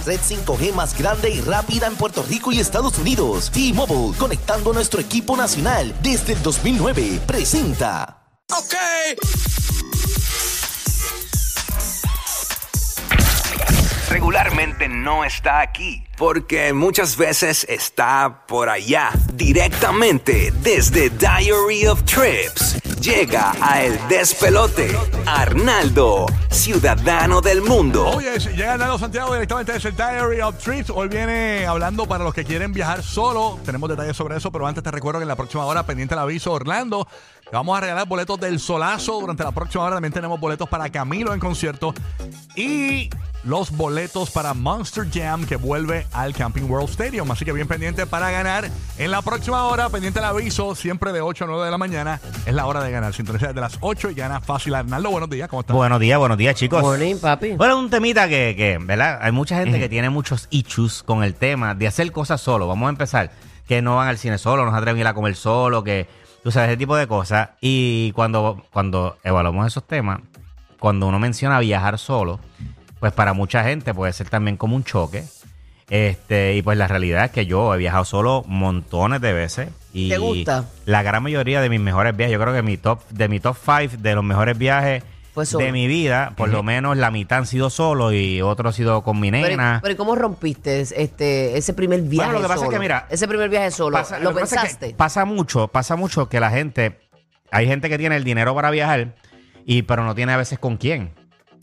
Red 5G más grande y rápida en Puerto Rico y Estados Unidos. T-Mobile, conectando nuestro equipo nacional desde el 2009. Presenta. Ok. Regularmente no está aquí, porque muchas veces está por allá, directamente desde Diary of Trips. Llega a El Despelote, Arnaldo, ciudadano del mundo. Oye, si llega Arnaldo Santiago directamente desde el Diary of Trips. Hoy viene hablando para los que quieren viajar solo. Tenemos detalles sobre eso, pero antes te recuerdo que en la próxima hora, pendiente el aviso, Orlando, te vamos a regalar boletos del solazo. Durante la próxima hora también tenemos boletos para Camilo en concierto. Y los boletos para Monster Jam que vuelve al Camping World Stadium. Así que bien pendiente para ganar. En la próxima hora, pendiente el aviso, siempre de 8 a 9 de la mañana, es la hora de ganar. Sintoniza desde las 8 y gana fácil. Arnaldo, buenos días, ¿cómo estás? Buenos días, buenos días, chicos. Morning, papi. Bueno, un temita que, que, ¿verdad? Hay mucha gente que tiene muchos issues con el tema de hacer cosas solo. Vamos a empezar. Que no van al cine solo, no se atreven a ir a comer solo, que tú sabes, ese tipo de cosas. Y cuando, cuando evaluamos esos temas, cuando uno menciona viajar solo, pues para mucha gente puede ser también como un choque. Este, y pues la realidad es que yo he viajado solo montones de veces. Y ¿Te gusta? La gran mayoría de mis mejores viajes, yo creo que mi top, de mi top 5 de los mejores viajes de mi vida, por lo menos la mitad han sido solo y otro ha sido con mi Pero, nena. pero ¿y ¿cómo rompiste este, ese primer viaje lo que pasa es solo? que, mira, Ese primer viaje solo, Pasa- ¿lo que pasa es que pensaste? pasa mucho, pasa mucho que la gente, hay gente que tiene el dinero para viajar, y pero no tiene a veces con quién.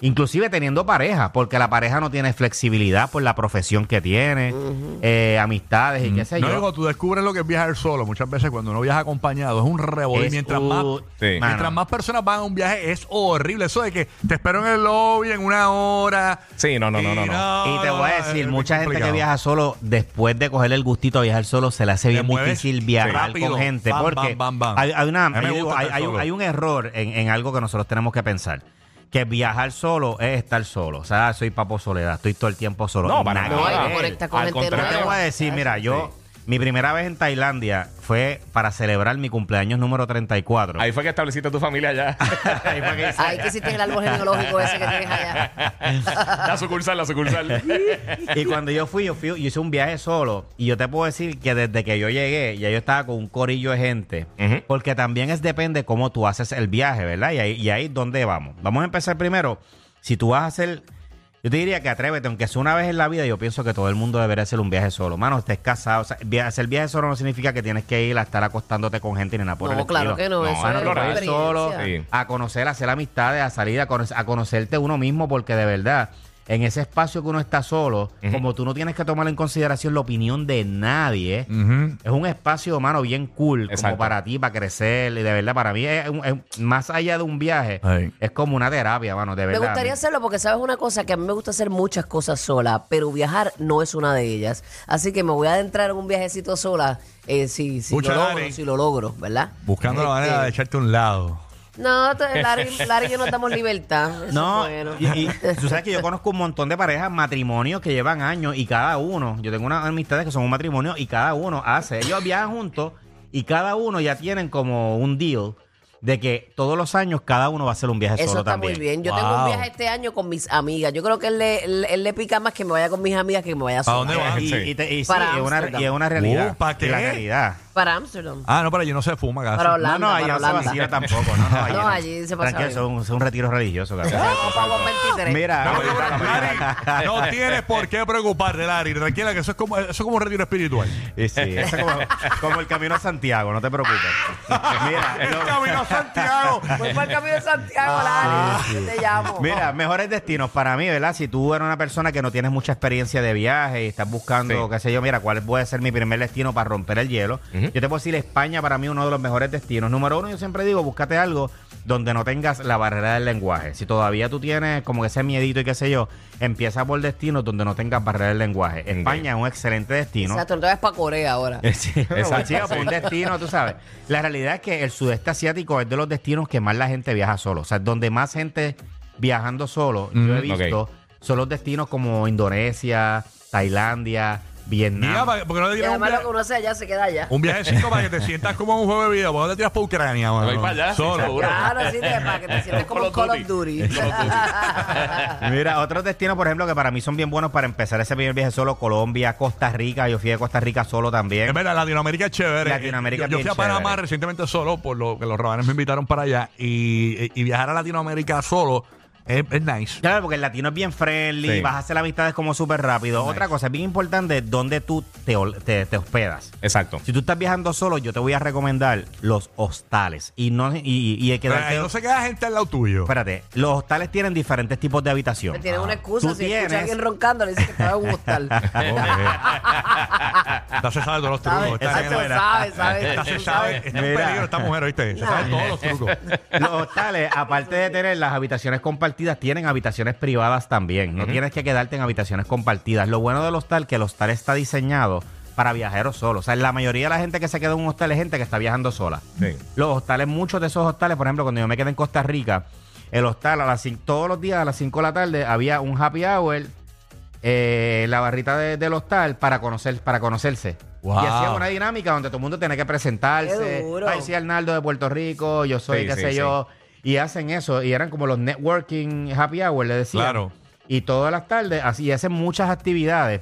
Inclusive teniendo pareja, porque la pareja no tiene flexibilidad por la profesión que tiene, eh, amistades y qué sé No, yo. digo, tú descubres lo que es viajar solo. Muchas veces cuando uno viaja acompañado es un revolver. Es Mientras, más, Sí. mientras más personas van a un viaje es horrible. Eso de que te espero en el lobby en una hora. Sí, no, no, no, no, no. Y te voy a decir, mucha gente que viaja solo, después de coger el gustito a viajar solo, se le hace bien mueves difícil viajar rápido. con gente. Bam, porque bam, bam, bam. Hay, hay una- hay, un- solo. hay un error en, en algo que nosotros tenemos que pensar. Que viajar solo es estar solo. O sea, soy papo soledad, estoy todo el tiempo solo. No, para Nada No, no ver. conectas con Al gente contrario. Te voy a decir, mira, yo, mi primera vez en Tailandia fue para celebrar mi cumpleaños número 34. Ahí fue que estableciste tu familia ya. Ahí fue que hice- Ahí que hiciste el árbol genealógico ese que tienes allá. la sucursal, la sucursal. Y cuando yo fui, yo fui, yo hice un viaje solo. Y yo te puedo decir que desde que yo llegué, ya yo estaba con un corillo de gente. Porque también es depende cómo tú haces el viaje, ¿verdad? Y ahí, y ahí dónde vamos. Vamos a empezar primero. Si tú vas a hacer. Yo te diría que atrévete, aunque sea una vez en la vida, yo pienso que todo el mundo debería hacer un viaje solo. Mano, estés casado. O sea, via- hacer viaje solo no significa que tienes que ir a estar acostándote con gente ni nada por No, el claro estilo. que no, eso mano, es tú puedes ir experiencia. solo Sí. a conocer, a hacer amistades, a salir, a, cono- a conocerte uno mismo, porque de verdad, en ese espacio que uno está solo, como tú no tienes que tomar en consideración la opinión de nadie, es un espacio, mano, bien cool, como para ti, para crecer, y de verdad, para mí, es, un- es- más allá de un viaje, Ay. es como una terapia, mano, de Me verdad. gustaría hacerlo porque sabes una cosa, que a mí me gusta hacer muchas cosas sola, pero viajar no es una de ellas. Así que me voy a adentrar en un viajecito sola eh, si, si lo logro, si lo logro, ¿verdad? Buscando la Este, manera de echarte a un lado. No, Larry, Larry y yo nos damos libertad. Eso No, es bueno. y, y tú sabes que yo conozco un montón de parejas, matrimonios que llevan años y cada uno, yo tengo unas amistades que son un matrimonio y cada uno hace, ellos viajan juntos y cada uno ya tienen como un deal de que todos los años cada uno va a hacer un viaje Eso solo está también. muy bien. Yo tengo Wow. un viaje este año con mis amigas. Yo creo que él le, él, él le pica más que me vaya con mis amigas que me vaya ¿Para sola. dónde vas? Y, Sí. y te- y sí, Para es una, Amsterdam. y es una realidad. Uh, ¿para qué? Y La realidad. Para Ámsterdam. Ah, no, pero allí no se fuma casi. Para Holanda. no, no, allá para no se Holanda. vacila tampoco. No, no, allí, No, no. allí se pasa Tranquilo, bien. es un, es un retiro religioso. cabrón. No, vamos 23. Mira, No, Lari, no tienes por qué preocuparte, Larry. Tranquila, que eso es como, eso es como un retiro espiritual. y sí, eso es como, como el camino a Santiago, no te preocupes. Mira, El lo- camino a Santiago. Voy para el camino de Santiago, Larry. Te llamo. Mira, mejores destinos para mí, ¿verdad? Si tú eres una persona que no tienes mucha experiencia de viaje y estás busando, Sí. qué sé yo, mira, cuál puede ser mi primer destino para romper el hielo, Yo te puedo decir, España para mí es uno de los mejores destinos. Número uno, yo siempre digo, búscate algo donde no tengas la barrera del lenguaje. Si todavía tú tienes como ese miedito y qué sé yo, empieza por destinos donde no tengas barrera del lenguaje. España es un excelente destino. Exacto, entonces para Corea ahora. Sí, exacto. Sí, un destino, tú sabes. La realidad es que el sudeste asiático es de los destinos que más la gente viaja solo. O sea, donde más gente viajando solo, yo he visto, ok. son los destinos como Indonesia, Tailandia, Vietnam. Mira, ¿por qué no te Y tiras un, además lo via- que uno hace allá se queda allá. un viajecito para que te sientas como en un juego de video? ¿Por qué no te tiras para Ucrania, mano? voy para allá, sí, Solo. seguro. Claro, de, para que te sientas como un Call of Duty. Duty. Call of Duty. Mira, otros destinos, por ejemplo, que para mí son bien buenos para empezar ese primer viaje solo, Colombia, Costa Rica. Yo fui de Costa Rica solo también. Es verdad, Latinoamérica es chévere. Latinoamérica yo, yo es fui a Panamá chévere. recientemente solo, por lo que los rabanes me invitaron para allá. Y, y viajar a Latinoamérica solo es, es nice. Claro, porque el latino es bien friendly, Sí. vas a hacer amistades como súper rápido. Otra cosa, es bien importante, dónde tú te, te- te hospedas. Exacto. Si tú estás viajando solo, yo te voy a recomendar los hostales. Y no y, y, y hay que Pero ahí no se queda gente al lado tuyo. Espérate, los hostales tienen diferentes tipos de habitación. Tienen una excusa. Tú Si escucha a tienes- alguien roncando, le dice que estaba en un hostal. Esta se sabe todos los trucos. Esta, Exacto, nena- sabe, sabe. esta se Tú sabe. sabes. Está en Mira. peligro esta mujer, ¿oíste? Se sabe todos los trucos. Los hostales, aparte de tener las habitaciones compartidas, tienen habitaciones privadas también. No tienes que quedarte en habitaciones compartidas. Lo bueno del hostal que el hostal está diseñado para viajeros solos. O sea, la mayoría de la gente que se queda en un hostal es gente que está viajando sola. Sí. Los hostales, muchos de esos hostales, por ejemplo, cuando yo me quedé en Costa Rica, el hostal a las todos los días a las 5 de la tarde había un happy hour eh, en la barrita de- del hostal para conocer para conocerse. Wow. Y hacía una dinámica donde todo el mundo tiene que presentarse. Qué duro. Ay, soy Arnaldo de Puerto Rico, yo soy, Sí, qué sí, sé sí. yo. Y hacen eso. Y eran como los networking happy hour, le decían. Claro. Y todas las tardes así hacen muchas actividades.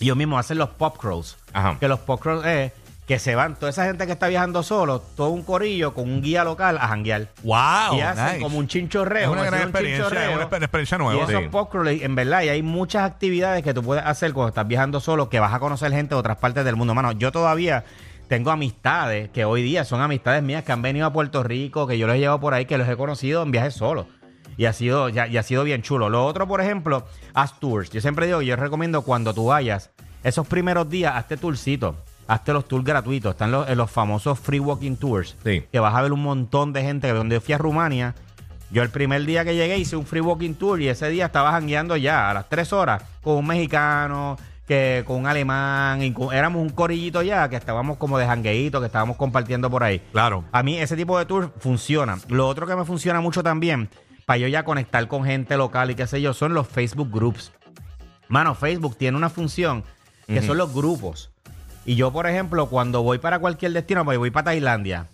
Y ellos mismos hacen los pop crawls. Ajá. Que los pop crawls es que se van, toda esa gente que está viajando solo, todo un corillo con un guía local a janguear. ¡Wow! y hacen nice. como un chinchorreo. Es una gran experiencia, es una exper- experiencia Y nueva. esos Sí. pop crawls, en verdad, y hay muchas actividades que tú puedes hacer cuando estás viajando solo, que vas a conocer gente de otras partes del mundo. Mano, yo todavía tengo amistades que hoy día son amistades mías que han venido a Puerto Rico, que yo los he llevado por ahí, que los he conocido en viajes solos. Y ha sido, ya, y ha sido bien chulo. Lo otro, por ejemplo, haz tours. Yo siempre digo, yo recomiendo cuando tú vayas, esos primeros días, hazte tourcito. Hazte los tours gratuitos. Están los, los famosos free walking tours. Sí. Que vas a ver un montón de gente. Donde yo fui a Rumania, yo el primer día que llegué hice un free walking tour y ese día estaba jangueando ya a las tres horas con un mexicano, que con un alemán, y con- éramos un corillito ya que estábamos como de jangueíto, que estábamos compartiendo por ahí. Claro. A mí ese tipo de tour funciona. Lo otro que me funciona mucho también, para yo ya conectar con gente local y qué sé yo, son los Facebook Groups. Mano, Facebook tiene una función que son los grupos. Y yo, por ejemplo, cuando voy para cualquier destino, pues voy para Tailandia.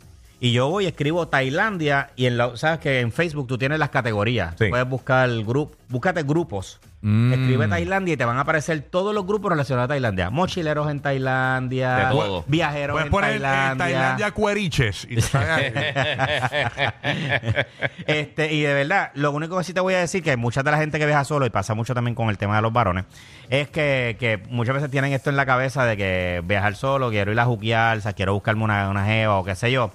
Y yo voy, escribo Tailandia y en la, sabes que en Facebook tú tienes las categorías. Sí. Puedes buscar grup, búscate grupos. Mm. Escribe Tailandia y te van a aparecer todos los grupos relacionados a Tailandia. Mochileros en Tailandia, De todo. viajeros Puedes en poner Tailandia. Tailandia cueriches. Y este, y de verdad, lo único que sí te voy a decir que mucha de la gente que viaja solo, y pasa mucho también con el tema de los varones, es que, que muchas veces tienen esto en la cabeza de que viajar solo, quiero ir a juquear, o sea, quiero buscarme una, una jeva o qué sé yo.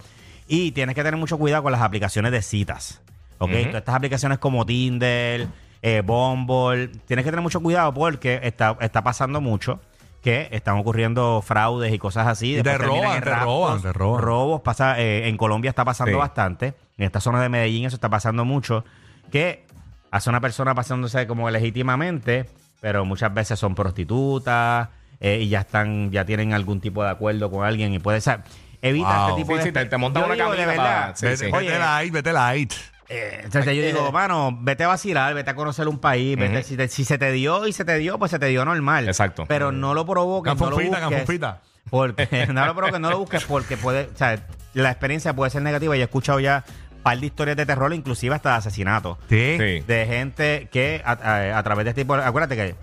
Y tienes que tener mucho cuidado con las aplicaciones de citas. ¿Ok? Todas estas aplicaciones como Tinder, eh, Bumble, tienes que tener mucho cuidado porque está, está pasando mucho que están ocurriendo fraudes y cosas así. Y te roban, en te raptos, roban, te roban. Robos, pasa, eh, en Colombia está pasando Sí. bastante. En esta zona de Medellín eso está pasando mucho. Que hace una persona pasándose como legítimamente, pero muchas veces son prostitutas eh, y ya están, ya tienen algún tipo de acuerdo con alguien y puede ser. Evita Wow. este tipo Sí, de. sí, te- te montan Yo una digo, de verdad. para- sí, Vete, sí. vete Oye, light, vete light. eh, entonces yo digo, mano, vete a vacilar, vete a conocer un país, vete- si, te- si se te dio y se te dio, pues se te dio normal. Exacto. Pero no lo provoques, no lo Canfonfita, busques. canfonfita. Porque, no lo provoques, no lo busques porque puede, o sea, la experiencia puede ser negativa. Yo he escuchado ya un par de historias de terror, inclusive hasta de asesinato. Sí. Sí. De gente que a, a- a través de este tipo, acuérdate que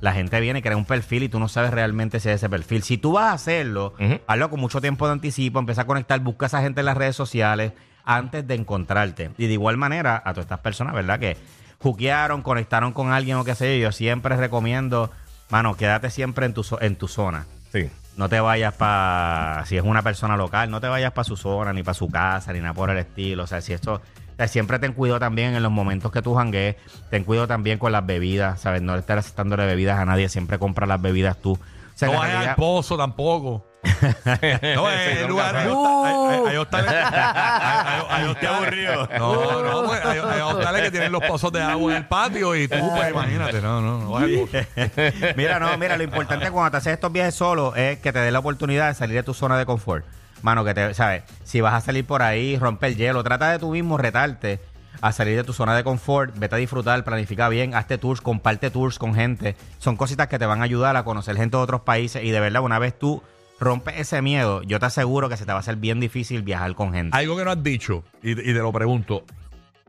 la gente viene y crea un perfil y tú no sabes realmente si es ese perfil. Si tú vas a hacerlo, hazlo con mucho tiempo de anticipo, empieza a conectar, busca a esa gente en las redes sociales antes de encontrarte. Y de igual manera, a todas estas personas, ¿verdad? Que juquearon, conectaron con alguien o qué sé yo, yo siempre recomiendo, mano, quédate siempre en tu, en tu zona. Sí. No te vayas para, si es una persona local, no te vayas para su zona, ni para su casa, ni nada por el estilo. O sea, si esto, sea, siempre ten cuidado también en los momentos que tú janguees, ten cuidado también con las bebidas, ¿sabes? No estar aceptándole bebidas a nadie, siempre compra las bebidas tú. O sea, No en vayas realidad- al pozo tampoco. No, Sí, en son lugar hay, hosta- hay- hostales. hay- hay- hay hostales- aburrido. No, no, pues, hay, hay hostales que tienen los pozos de agua en el patio y tú, pues imagínate, no, no, no. mira, no, mira, lo importante cuando te haces estos viajes solo es que te dé la oportunidad de salir de tu zona de confort. Mano, que te, ¿sabes? Si vas a salir por ahí, rompe el hielo, trata de tú mismo retarte a salir de tu zona de confort, vete a disfrutar, planifica bien, hazte tours, comparte tours con gente. Son cositas que te van a ayudar a conocer gente de otros países y de verdad, una vez tú rompes ese miedo, yo te aseguro que se te va a hacer bien difícil viajar con gente. Algo que no has dicho, y, te lo pregunto,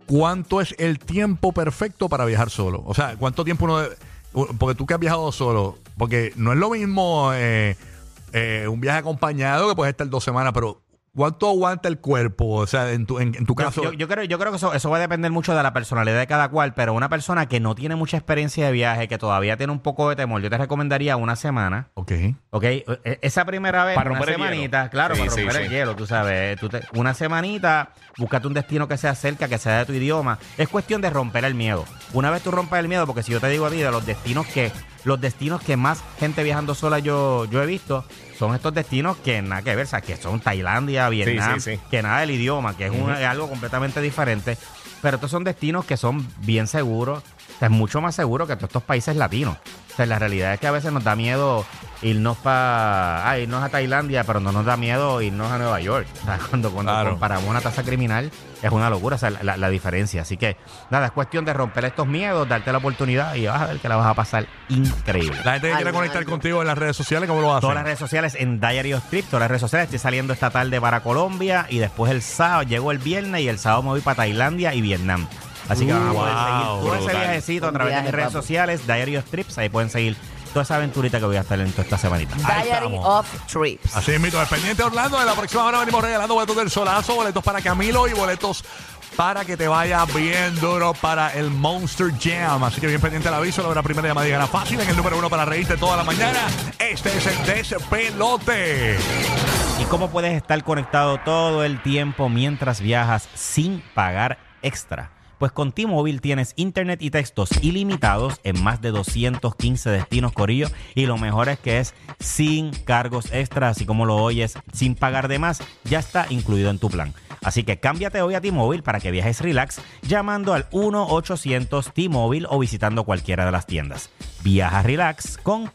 ¿cuánto es el tiempo perfecto para viajar solo? O sea, ¿cuánto tiempo uno... debe- porque tú que has viajado solo, porque no es lo mismo eh, eh, un viaje acompañado que puedes estar dos semanas, pero ¿cuánto aguanta el cuerpo? O sea, en tu, en, en tu caso... yo- yo creo, yo creo que eso, eso va a depender mucho de la personalidad de cada cual, pero una persona que no tiene mucha experiencia de viaje, que todavía tiene un poco de temor, yo te recomendaría una semana. ok. ¿Ok? E- Esa primera vez, Para una semanita, hielo. claro, Sí, para sí, romper el sí. hielo, tú sabes. Tú te- una semanita, búscate un destino que sea cerca, que sea de tu idioma. Es cuestión de romper el miedo. Una vez tú rompes el miedo, porque si yo te digo a ti de los destinos que, los destinos que más gente viajando sola yo, yo he visto, son estos destinos que nada que ver, o sea, que son Tailandia, Vietnam, sí, sí. que nada del idioma, que es, un- es algo completamente diferente. Pero estos son destinos que son bien seguros, o sea, es mucho más seguro que todos estos países latinos. O sea, la realidad es que a veces nos da miedo irnos para irnos a Tailandia, pero no nos da miedo irnos a Nueva York. O sea, cuando, cuando Claro. comparamos una tasa criminal, es una locura, o sea, la, la- la diferencia. Así que, nada, es cuestión de romper estos miedos, darte la oportunidad y vas a ver que la vas a pasar increíble. La gente que quiere conectar contigo en las redes sociales, ¿cómo lo hacen? Todas las redes sociales en Diary of Trip, todas las redes sociales. Estoy saliendo esta tarde para Colombia y después el sábado, llego el viernes y el sábado me voy para Tailandia y Vietnam. Así que van a poder Wow, seguir todo ese brutal. viajecito a Un través de viaje, mis redes papi. sociales, Diary of Trips. Ahí pueden seguir toda esa aventurita que voy a estar en toda esta semanita. Ahí Diary estamos. of Trips. Así es, mito. Pendiente Orlando. En la próxima hora venimos regalando boletos del solazo, boletos para Camilo y boletos para que te vaya bien duro para el Monster Jam. Así que bien pendiente el aviso. La hora primera llamada gana fácil en el número uno para reírte toda la mañana. Este es el despelote. ¿Y cómo puedes estar conectado todo el tiempo mientras viajas sin pagar extra? Pues con T-Mobile tienes internet y textos ilimitados en más de 215 destinos Corillo y lo mejor es que es sin cargos extra, así como lo oyes, sin pagar de más, ya está incluido en tu plan. Así que cámbiate hoy a T-Mobile para que viajes relax llamando al 1-800 T-Mobile o visitando cualquiera de las tiendas. Viaja relax con